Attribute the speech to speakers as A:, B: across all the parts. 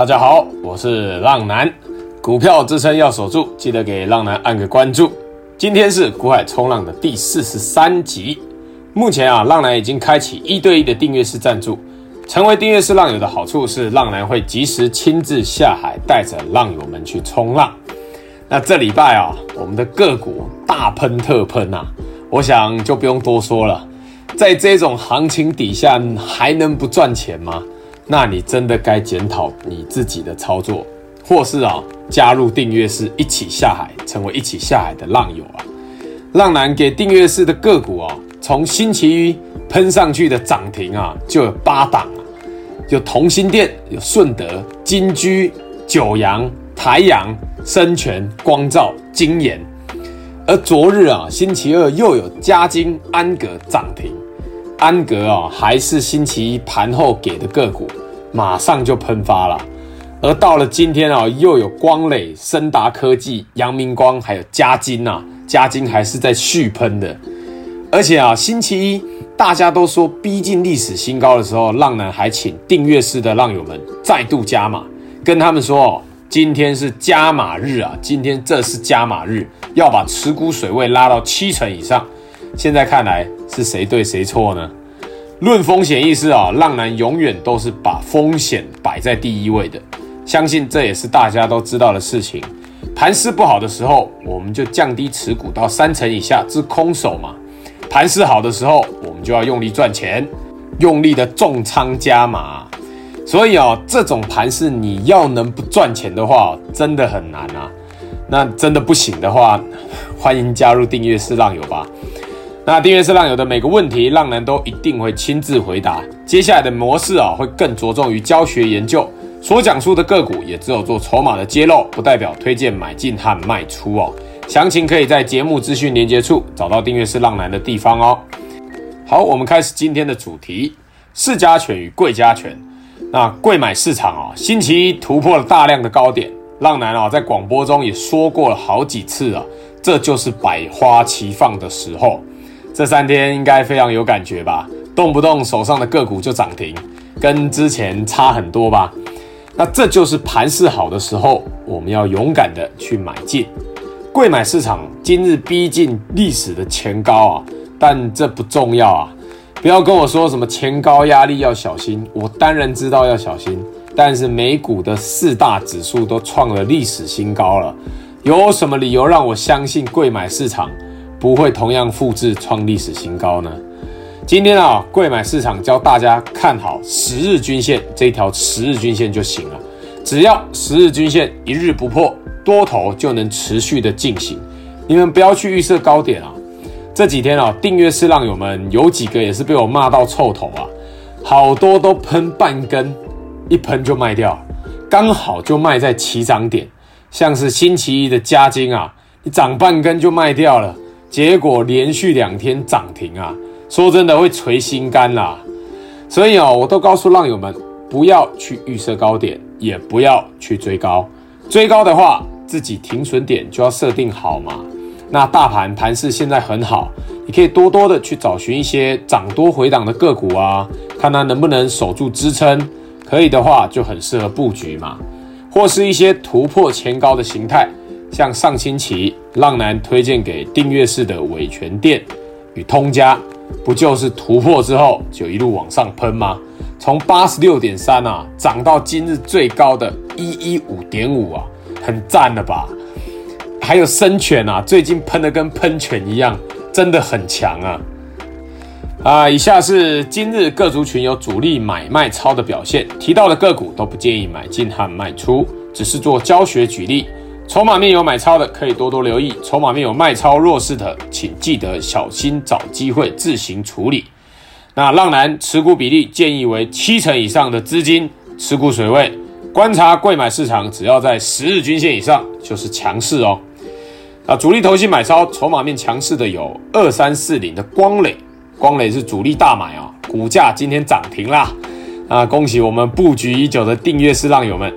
A: 大家好，我是浪男，股票支撑要守住，记得给浪男按个关注。今天是股海冲浪的第四十三集。目前啊，浪男已经开启一对一的订阅式赞助。成为订阅式浪友的好处是，浪男会及时亲自下海，带着浪友们去冲浪。那这礼拜啊，我们的个股大喷特喷啊，我想就不用多说了。在这种行情底下，还能不赚钱吗？那你真的该检讨你自己的操作，或是啊，加入订阅式一起下海，成为一起下海的浪友啊。浪男给订阅式的个股啊，从星期一喷上去的涨停啊，就有八档啊，有同心电、有顺德、金居、九阳、台阳、生泉、光照、金研，而昨日啊，星期二又有嘉金、安格涨停。安格啊，还是星期一盘后给的个股，马上就喷发了。而到了今天啊，又有光磊、升达科技、阳明光，还有嘉晶啊，嘉晶还是在续喷的。而且啊，星期一大家都说逼近历史新高的时候，浪男还请订阅式的浪友们再度加码，跟他们说哦，今天是加码日啊，今天这是加码日，要把持股水位拉到七成以上。现在看来是谁对谁错呢？论风险意识啊，浪男永远都是把风险摆在第一位的。相信这也是大家都知道的事情。盘势不好的时候，我们就降低持股到三成以下，之空手嘛。盘势好的时候，我们就要用力赚钱，用力的重仓加码。所以啊，这种盘势你要能不赚钱的话，真的很难啊。那真的不行的话，欢迎加入订阅式浪友吧。那订阅是浪友的每个问题，浪男都一定会亲自回答。接下来的模式啊，会更着重于教学研究，所讲述的个股也只有做筹码的揭露，不代表推荐买进和卖出哦。详情可以在节目资讯连接处找到订阅是浪男的地方哦。好，我们开始今天的主题：市家犬与贵家犬。那贵买市场啊，星期一突破了大量的高点，浪男啊在广播中也说过了好几次啊，这就是百花齐放的时候。这三天应该非常有感觉吧？动不动手上的个股就涨停，跟之前差很多吧？那这就是盘势好的时候，我们要勇敢的去买进。贵买市场今日逼近历史的前高啊，但这不重要啊！不要跟我说什么前高压力要小心，我当然知道要小心。但是美股的四大指数都创了历史新高了，有什么理由让我相信贵买市场？不会同样复制创历史新高呢？今天啊，贵买市场教大家看好十日均线这条十日均线就行了。只要十日均线一日不破，多头就能持续的进行。你们不要去预设高点啊！这几天啊，订阅式浪友们有几个也是被我骂到臭头啊，好多都喷半根，一喷就卖掉，刚好就卖在起涨点，像是星期一的加金啊，你涨半根就卖掉了。结果连续两天涨停啊！说真的会捶心肝啦。所以哦，我都告诉浪友们，不要去预设高点，也不要去追高。追高的话，自己停损点就要设定好嘛。那大盘盘势现在很好，你可以多多的去找寻一些涨多回档的个股啊，看它能不能守住支撑。可以的话，就很适合布局嘛，或是一些突破前高的形态。像上星期浪男推荐给订阅式的伟诠电与通家，不就是突破之后就一路往上喷吗？从八十六点三啊涨到今日最高的一一五点五啊，很赞了吧？还有生全啊，最近喷得跟喷泉一样，真的很强啊！啊，以下是今日各族群有主力买卖超的表现，提到的个股都不建议买进和卖出，只是做教学举例。筹码面有买超的，可以多多留意；筹码面有卖超弱势的，请记得小心找机会自行处理。那浪男持股比例建议为七成以上的资金持股水位，观察贵买市场，只要在十日均线以上就是强势哦。啊，主力投信买超筹码面强势的有二三四零的光磊，光磊是主力大买啊，股价今天涨停啦！啊，恭喜我们布局已久的订阅式浪友们，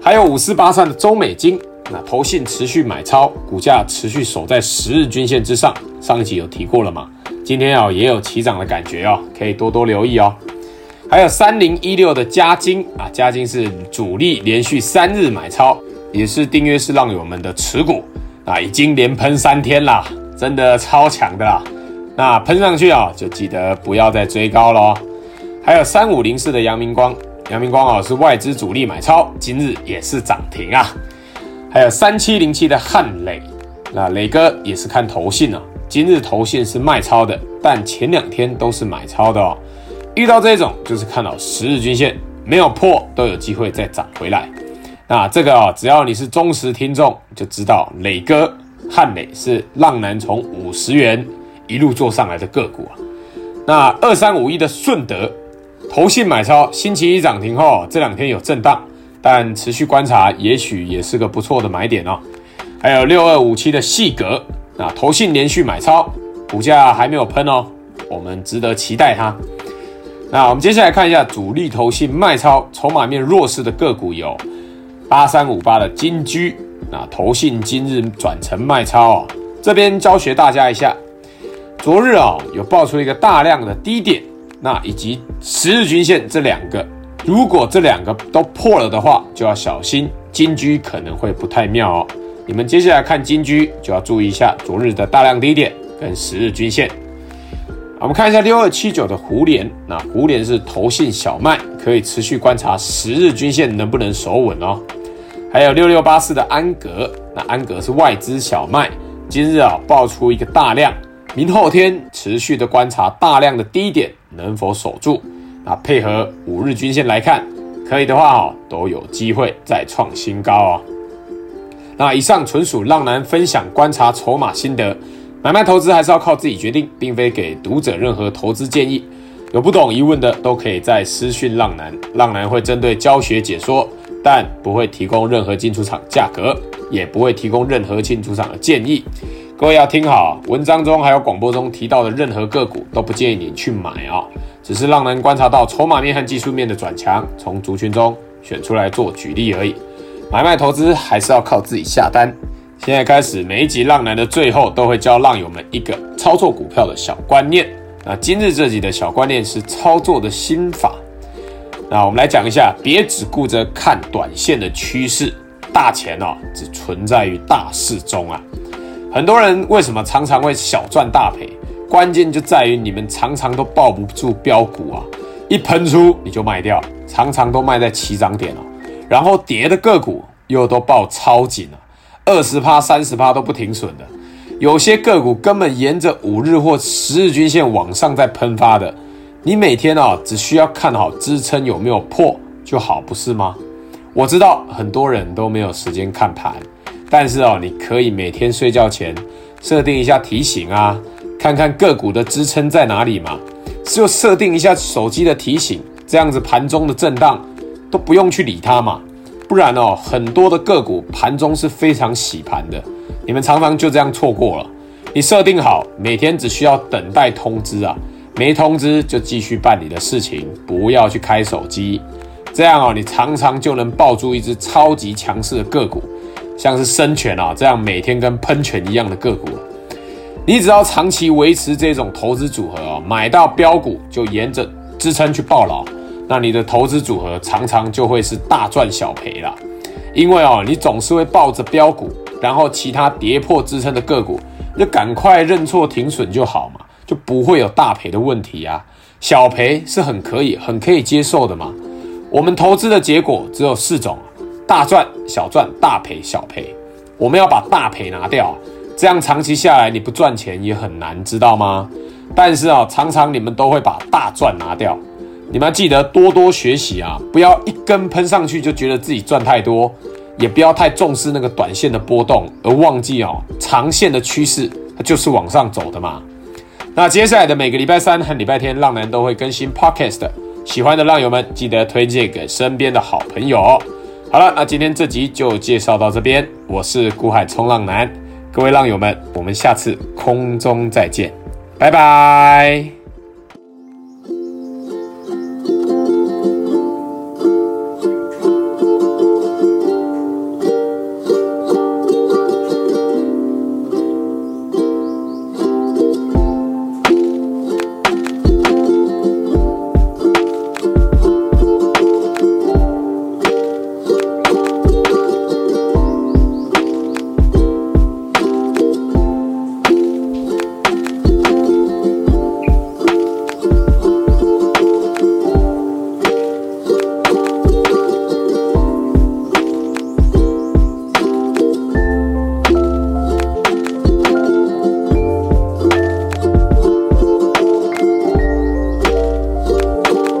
A: 还有五四八三的中美晶。那投信持续买超，股价持续守在十日均线之上。上一集有提过了嘛？今天啊也有起涨的感觉哦，可以多多留意哦。还有三零一六的嘉金啊，嘉金是主力连续三日买超，也是订阅式浪友们的持股啊，已经连喷三天了，真的超强的啦。那喷上去啊，就记得不要再追高喽。还有三五零四的阳明光，阳明光啊是外资主力买超，今日也是涨停啊。还有三七零七的汉磊，那磊哥也是看投信啊，今日投信是卖超的，但前两天都是买超的哦。遇到这种就是看到十日均线没有破，都有机会再涨回来。那这个啊，只要你是忠实听众，就知道磊哥汉磊是浪男从五十元一路做上来的个股啊。那二三五一的顺德。投信买超，星期一涨停后，这两天有震荡，但持续观察，也许也是个不错的买点哦。还有六二五七的细格，那投信连续买超，股价还没有喷哦，我们值得期待它。那我们接下来看一下主力投信卖超，筹码面弱势的个股有八三五八的金居，那投信今日转成卖超哦，这边教学大家一下，昨日啊、哦、有爆出一个大量的低点。那以及十日均线这两个，如果这两个都破了的话，就要小心金居可能会不太妙哦。你们接下来看金居就要注意一下昨日的大量低点跟十日均线。我们看一下六二七九的胡连，那胡连是投信小麦，可以持续观察十日均线能不能守稳哦。还有六六八四的安格，那安格是外资小麦，今日啊爆出一个大量。明后天持续的观察大量的低点能否守住，那配合五日均线来看，可以的话哦，都有机会再创新高哦。那以上纯属浪男分享观察筹码心得，买卖投资还是要靠自己决定，并非给读者任何投资建议。有不懂疑问的都可以在私讯浪男，浪男会针对教学解说，但不会提供任何进出场价格，也不会提供任何进出场的建议。各位要听好，文章中还有广播中提到的任何个股都不建议你去买、哦，只是浪男观察到筹码面和技术面的转强，从族群中选出来做举例而已。买卖投资还是要靠自己下单。现在开始，每一集浪男的最后都会教浪友们一个操作股票的小观念。那今日这集的小观念是操作的心法。那我们来讲一下，别只顾着看短线的趋势，大钱哦只存在于大势中啊。很多人为什么常常会小赚大赔？关键就在于你们常常都抱不住标股啊！一喷出你就卖掉，常常都卖在起涨点哦。然后跌的个股又都抱超紧了，二十趴、三十趴都不停损的。有些个股根本沿着五日或十日均线往上在喷发的，你每天啊只需要看好支撑有没有破就好，不是吗？我知道很多人都没有时间看盘。但是哦，你可以每天睡觉前设定一下提醒啊，看看个股的支撑在哪里嘛，就设定一下手机的提醒，这样子盘中的震荡都不用去理它嘛。不然哦，很多的个股盘中是非常洗盘的，你们常常就这样错过了。你设定好每天只需要等待通知啊，没通知就继续办理的事情，不要去开手机，这样哦，你常常就能抱住一只超级强势的个股。像是生全啊这样每天跟喷泉一样的个股，你只要长期维持这种投资组合啊，买到标股就沿着支撑去抱牢，那你的投资组合常常就会是大赚小赔啦。因为哦，你总是会抱着标股，然后其他跌破支撑的个股，就赶快认错停损就好嘛，就不会有大赔的问题啊。小赔是很可以、很可以接受的嘛。我们投资的结果只有四种。大赚、小赚、大赔、小赔，我们要把大赔拿掉，这样长期下来你不赚钱也很难，知道吗？但是啊，常常你们都会把大赚拿掉，你们要记得多多学习啊，不要一根喷上去就觉得自己赚太多，也不要太重视那个短线的波动，而忘记哦，长线的趋势它就是往上走的嘛。那接下来的每个礼拜三和礼拜天，浪男都会更新 Podcast，喜欢的浪友们记得推荐给身边的好朋友。好了，那今天这集就介绍到这边。我是股海冲浪男，各位浪友们，我们下次空中再见，拜拜。